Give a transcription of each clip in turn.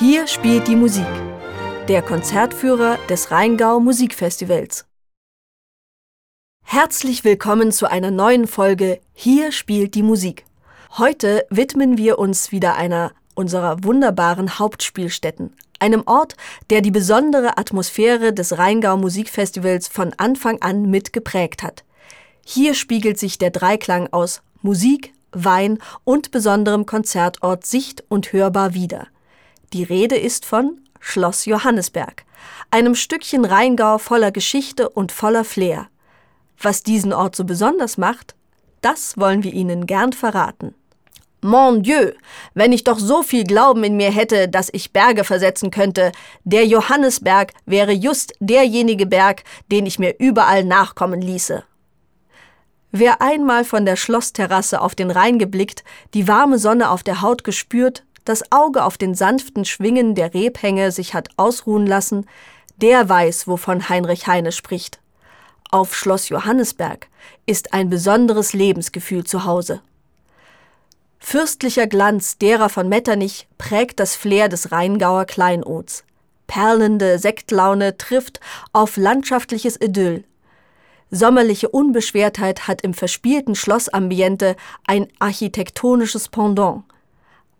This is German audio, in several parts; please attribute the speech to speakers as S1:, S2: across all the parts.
S1: Hier spielt die Musik. Der Konzertführer des Rheingau Musikfestivals. Herzlich willkommen zu einer neuen Folge Hier spielt die Musik. Heute widmen wir uns wieder einer unserer wunderbaren Hauptspielstätten, einem Ort, der die besondere Atmosphäre des Rheingau Musikfestivals von Anfang an mitgeprägt hat. Hier spiegelt sich der Dreiklang aus Musik, Wein und besonderem Konzertort sicht- und hörbar wider. Die Rede ist von Schloss Johannesberg, einem Stückchen Rheingau voller Geschichte und voller Flair. Was diesen Ort so besonders macht, das wollen wir Ihnen gern verraten. Mon Dieu, wenn ich doch so viel Glauben in mir hätte, dass ich Berge versetzen könnte, der Johannesberg wäre just derjenige Berg, den ich mir überall nachkommen ließe. Wer einmal von der Schlossterrasse auf den Rhein geblickt, die warme Sonne auf der Haut gespürt, das Auge auf den sanften Schwingen der Rebhänge sich hat ausruhen lassen, der weiß, wovon Heinrich Heine spricht. Auf Schloss Johannesberg ist ein besonderes Lebensgefühl zu Hause. Fürstlicher Glanz derer von Metternich prägt das Flair des Rheingauer Kleinods. Perlende Sektlaune trifft auf landschaftliches Idyll, Sommerliche Unbeschwertheit hat im verspielten Schlossambiente ein architektonisches Pendant.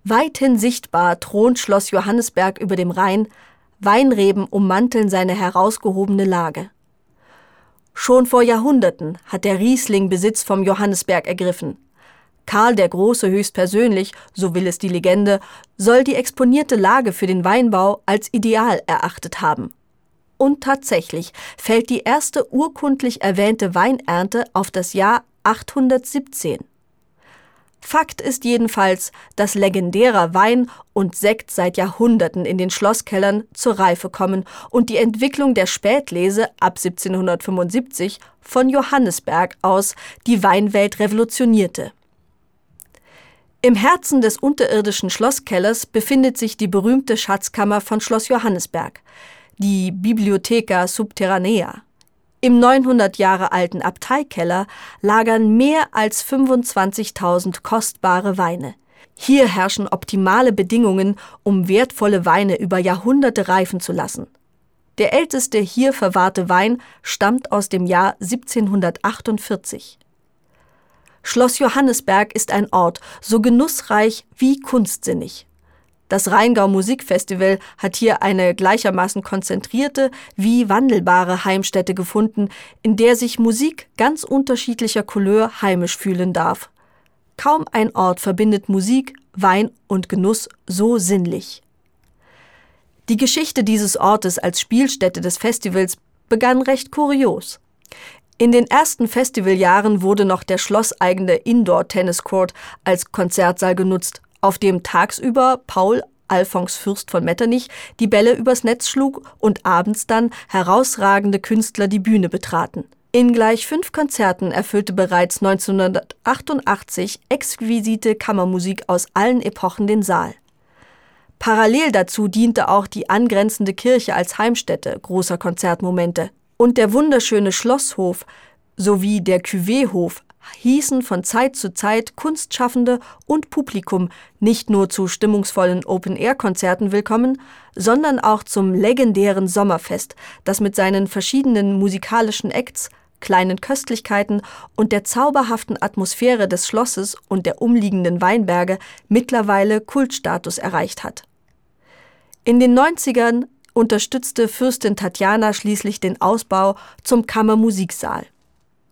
S1: Weithin sichtbar thront Schloss Johannesberg über dem Rhein, Weinreben ummanteln seine herausgehobene Lage. Schon vor Jahrhunderten hat der Riesling Besitz vom Johannesberg ergriffen. Karl der Große höchstpersönlich, so will es die Legende, soll die exponierte Lage für den Weinbau als ideal erachtet haben. Und tatsächlich fällt die erste urkundlich erwähnte Weinernte auf das Jahr 817. Fakt ist jedenfalls, dass legendärer Wein und Sekt seit Jahrhunderten in den Schlosskellern zur Reife kommen und die Entwicklung der Spätlese ab 1775 von Johannesberg aus die Weinwelt revolutionierte. Im Herzen des unterirdischen Schlosskellers befindet sich die berühmte Schatzkammer von Schloss Johannesberg die Bibliotheca Subterranea. Im 900 Jahre alten Abteikeller lagern mehr als 25.000 kostbare Weine. Hier herrschen optimale Bedingungen, um wertvolle Weine über Jahrhunderte reifen zu lassen. Der älteste hier verwahrte Wein stammt aus dem Jahr 1748. Schloss Johannesberg ist ein Ort so genussreich wie kunstsinnig. Das Rheingau Musikfestival hat hier eine gleichermaßen konzentrierte wie wandelbare Heimstätte gefunden, in der sich Musik ganz unterschiedlicher Couleur heimisch fühlen darf. Kaum ein Ort verbindet Musik, Wein und Genuss so sinnlich. Die Geschichte dieses Ortes als Spielstätte des Festivals begann recht kurios. In den ersten Festivaljahren wurde noch der schlosseigene Indoor-Tenniscourt als Konzertsaal genutzt, auf dem tagsüber Paul Alphons Fürst von Metternich die Bälle übers Netz schlug und abends dann herausragende Künstler die Bühne betraten. In gleich fünf Konzerten erfüllte bereits 1988 exquisite Kammermusik aus allen Epochen den Saal. Parallel dazu diente auch die angrenzende Kirche als Heimstätte großer Konzertmomente. Und der wunderschöne Schlosshof sowie der Cuvée-Hof hießen von Zeit zu Zeit Kunstschaffende und Publikum nicht nur zu stimmungsvollen Open-Air-Konzerten willkommen, sondern auch zum legendären Sommerfest, das mit seinen verschiedenen musikalischen Acts, kleinen Köstlichkeiten und der zauberhaften Atmosphäre des Schlosses und der umliegenden Weinberge mittlerweile Kultstatus erreicht hat. In den 90ern unterstützte Fürstin Tatjana schließlich den Ausbau zum Kammermusiksaal.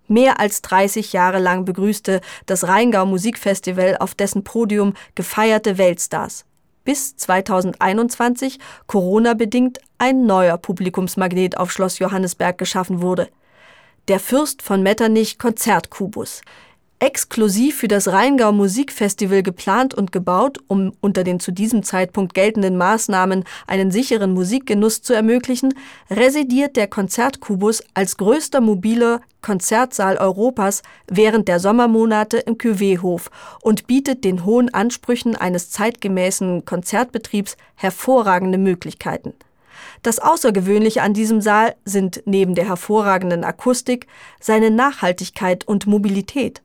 S1: Mehr als 30 Jahre lang begrüßte das Rheingau Musikfestival auf dessen Podium gefeierte Weltstars. Bis 2021, Corona-bedingt, ein neuer Publikumsmagnet auf Schloss Johannesberg geschaffen wurde. Der Fürst von Metternich Konzertkubus exklusiv für das Rheingau Musikfestival geplant und gebaut, um unter den zu diesem Zeitpunkt geltenden Maßnahmen einen sicheren Musikgenuss zu ermöglichen, residiert der Konzertkubus als größter mobiler Konzertsaal Europas während der Sommermonate im Cuvée-Hof und bietet den hohen Ansprüchen eines zeitgemäßen Konzertbetriebs hervorragende Möglichkeiten. Das Außergewöhnliche an diesem Saal sind neben der hervorragenden Akustik seine Nachhaltigkeit und Mobilität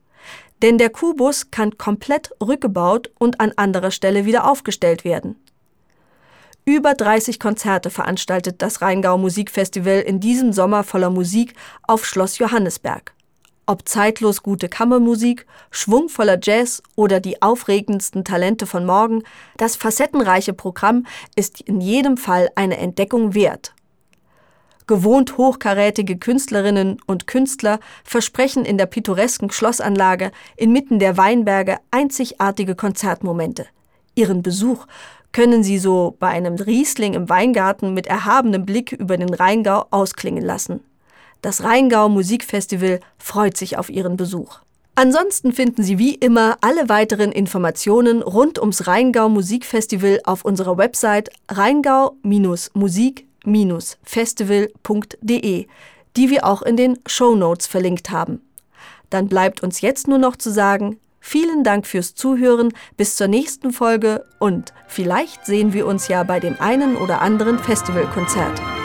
S1: denn der Kubus kann komplett rückgebaut und an anderer Stelle wieder aufgestellt werden. Über 30 Konzerte veranstaltet das Rheingau Musikfestival in diesem Sommer voller Musik auf Schloss Johannesberg. Ob zeitlos gute Kammermusik, schwungvoller Jazz oder die aufregendsten Talente von morgen, das facettenreiche Programm ist in jedem Fall eine Entdeckung wert. Gewohnt hochkarätige Künstlerinnen und Künstler versprechen in der pittoresken Schlossanlage inmitten der Weinberge einzigartige Konzertmomente. Ihren Besuch können Sie so bei einem Riesling im Weingarten mit erhabenem Blick über den Rheingau ausklingen lassen. Das Rheingau Musikfestival freut sich auf Ihren Besuch. Ansonsten finden Sie wie immer alle weiteren Informationen rund ums Rheingau Musikfestival auf unserer Website rheingau-musik-festival.de, die wir auch in den Show Notes verlinkt haben. Dann bleibt uns jetzt nur noch zu sagen, vielen Dank fürs Zuhören, bis zur nächsten Folge und vielleicht sehen wir uns ja bei dem einen oder anderen Festivalkonzert.